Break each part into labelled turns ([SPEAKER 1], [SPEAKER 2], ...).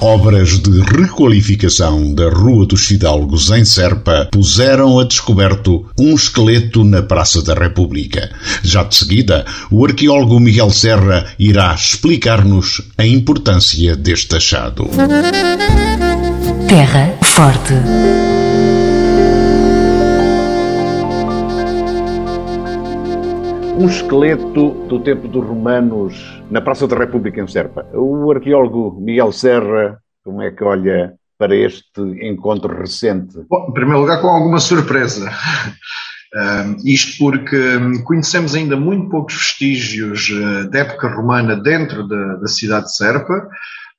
[SPEAKER 1] Obras de requalificação da Rua dos Fidalgos em Serpa puseram a descoberto um esqueleto na Praça da República. Já de seguida, o arqueólogo Miguel Serra irá explicar-nos a importância deste achado.
[SPEAKER 2] Terra Forte.
[SPEAKER 3] Um esqueleto do tempo dos romanos na Praça da República em Serpa. O arqueólogo Miguel Serra, como é que olha para este encontro recente?
[SPEAKER 4] Bom, em primeiro lugar, com alguma surpresa. Uh, isto porque conhecemos ainda muito poucos vestígios uh, da época romana dentro da, da cidade de Serpa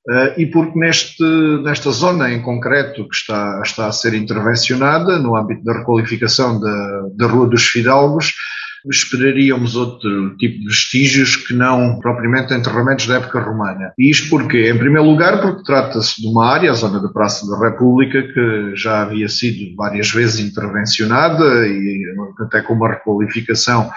[SPEAKER 4] uh, e porque neste, nesta zona em concreto que está, está a ser intervencionada, no âmbito da requalificação da, da Rua dos Fidalgos, esperaríamos outro tipo de vestígios que não propriamente enterramentos da época romana. E isto porquê? Em primeiro lugar, porque trata-se de uma área, a zona da Praça da República, que já havia sido várias vezes intervencionada e até com uma requalificação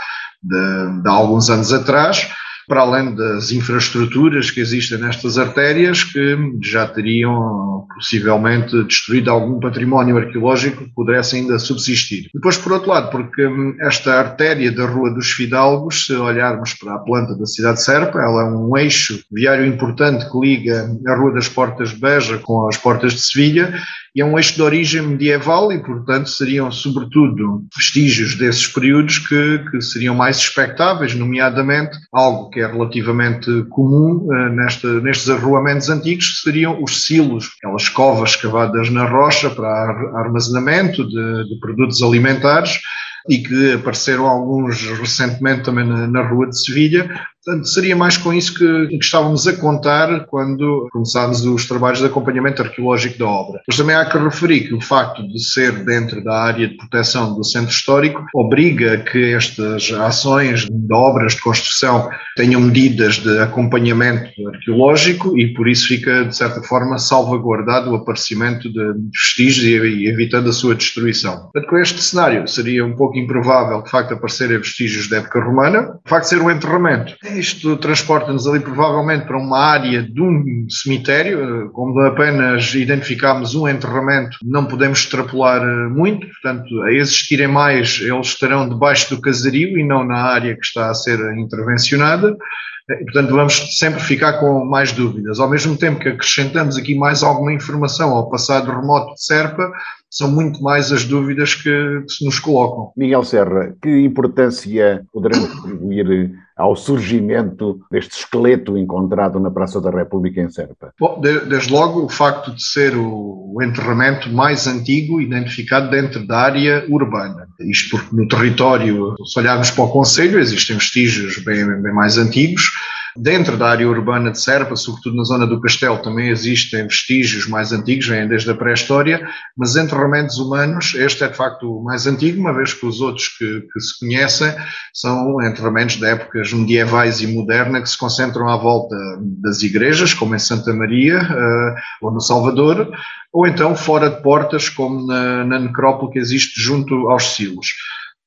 [SPEAKER 4] de, de alguns anos atrás para além das infraestruturas que existem nestas artérias, que já teriam possivelmente destruído algum património arqueológico que pudesse ainda subsistir. Depois, por outro lado, porque hum, esta artéria da Rua dos Fidalgos, se olharmos para a planta da cidade de Serpa, ela é um eixo viário importante que liga a Rua das Portas de Beja com as Portas de Sevilha e é um eixo de origem medieval e, portanto, seriam sobretudo vestígios desses períodos que, que seriam mais expectáveis, nomeadamente algo que é relativamente comum uh, nestes arruamentos antigos, que seriam os silos, aquelas covas cavadas na rocha para armazenamento de, de produtos alimentares, e que apareceram alguns recentemente também na, na Rua de Sevilha, Portanto, seria mais com isso que, que estávamos a contar quando começámos os trabalhos de acompanhamento arqueológico da obra. Mas também há que referir que o facto de ser dentro da área de proteção do centro histórico obriga que estas ações de obras de construção tenham medidas de acompanhamento arqueológico e por isso fica, de certa forma, salvaguardado o aparecimento de vestígios e evitando a sua destruição. Portanto, com este cenário seria um pouco improvável, de facto, aparecerem vestígios da época romana. O facto de ser um enterramento isto transporta-nos ali provavelmente para uma área de um cemitério, como apenas identificámos um enterramento, não podemos extrapolar eh, muito, portanto, a existirem mais, eles estarão debaixo do casario e não na área que está a ser intervencionada. E, portanto, vamos sempre ficar com mais dúvidas. Ao mesmo tempo que acrescentamos aqui mais alguma informação ao passado remoto de Serpa, são muito mais as dúvidas que, que se nos colocam.
[SPEAKER 3] Miguel Serra, que importância poderão atribuir ao surgimento deste esqueleto encontrado na Praça da República em Serpa?
[SPEAKER 4] Bom, de, desde logo o facto de ser o, o, enterramento mais antigo identificado dentro da área urbana. Isto porque no território, se olharmos para o Conselho, existem vestígios bem, bem mais antigos, Dentro da área urbana de Serpa, sobretudo na zona do Castelo, também existem vestígios mais antigos, vêm desde a pré-história, mas enterramentos humanos, este é de facto o mais antigo, uma vez que os outros que, que se conhecem são enterramentos de épocas medievais e moderna que se concentram à volta das igrejas, como em Santa Maria uh, ou no Salvador, ou então fora de portas, como na, na necrópole que existe junto aos silos.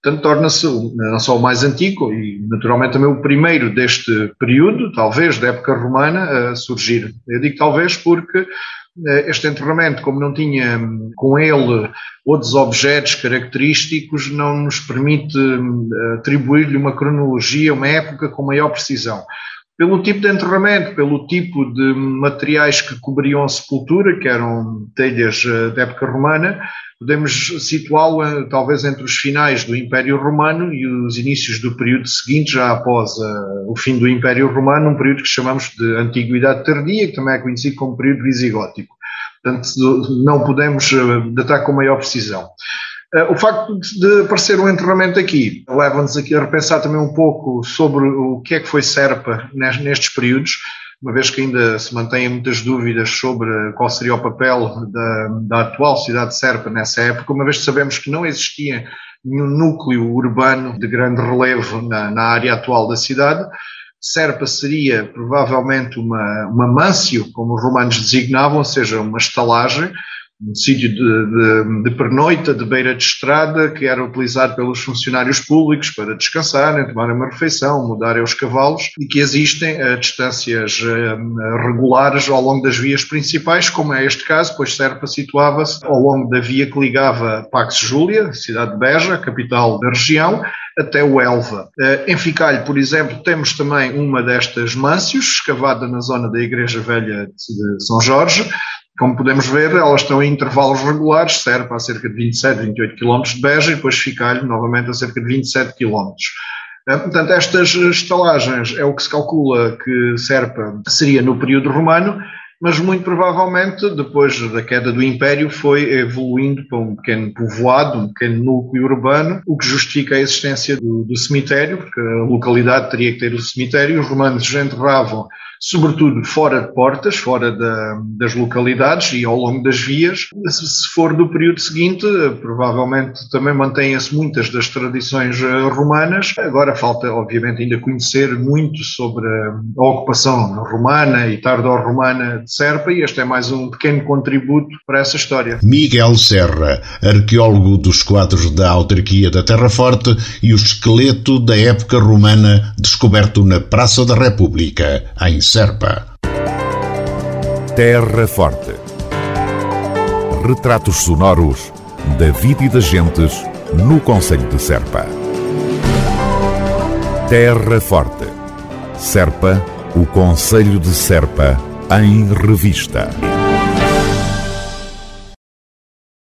[SPEAKER 4] Portanto, torna-se não só o mais antigo e, naturalmente, também o primeiro deste período, talvez, da época romana, a surgir. Eu digo talvez porque eh, este enterramento, como não tinha com ele outros objetos característicos, não nos permite hum, atribuir-lhe uma cronologia, uma época com maior precisão. Pelo tipo de enterramento, pelo tipo de materiais que cobriam a sepultura, que eram telhas eh, da época romana, podemos situá-lo eh, talvez entre os finais do Império Romano e os inícios do período seguinte, já após uh, o fim do Império Romano, um período que chamamos de Antiguidade Tardia, que também é conhecido como período visigótico. Portanto, não podemos datar com maior precisão. Uh, o facto de aparecer um enterramento aqui leva-nos aqui a repensar também um pouco sobre o que é que foi Serpa nestes períodos uma vez que ainda se mantêm muitas dúvidas sobre qual seria o papel da, da atual cidade de Serpa nessa época, uma vez que sabemos que não existia nenhum núcleo urbano de grande relevo na, na área atual da cidade, Serpa seria provavelmente uma, uma como os romanos designavam, ou seja, uma estalagem, um sítio de, de, de, pernoita, de beira de estrada, que era utilizado pelos funcionários públicos para descansarem, tomarem uma refeição, mudarem os cavalos, e que existem a distâncias uh, regulares ao longo das vias principais, como é este caso, pois Serpa situava-se ao longo da via que ligava Pax Júlia, cidade de Beja, capital da região, até o Elva. Uh, em Ficalho, por exemplo, temos também uma destas mâncios, escavada na zona da Igreja Velha de São Jorge, como podemos ver, elas estão em intervalos regulares, Serpa a cerca de 27, 28 km de Beja e depois Ficalho novamente a cerca de 27 km. Eh, portanto, estas estalagens é o que se calcula que Serpa seria no período romano, mas muito provavelmente, depois da queda do Império, foi evoluindo para um pequeno povoado, um pequeno núcleo urbano, o que justifica a existência do, do cemitério, porque a localidade teria que ter o cemitério, os romanos enterravam sobretudo fora de portas, fora da, das localidades e ao longo das vias. Se for do período seguinte, provavelmente também mantêm-se muitas das tradições eh, romanas. Agora falta, obviamente, ainda conhecer muito sobre a ocupação romana e tardo-romana de Serpa e este é mais um pequeno contributo para essa história.
[SPEAKER 1] Miguel Serra, arqueólogo dos quadros da autarquia da Terra Forte e o esqueleto da época romana descoberto na Praça da República, em Serpa.
[SPEAKER 5] Terra Forte. Retratos sonoros da vida e das gentes no Conselho de Serpa. Terra Forte. Serpa, o Conselho de Serpa, em revista.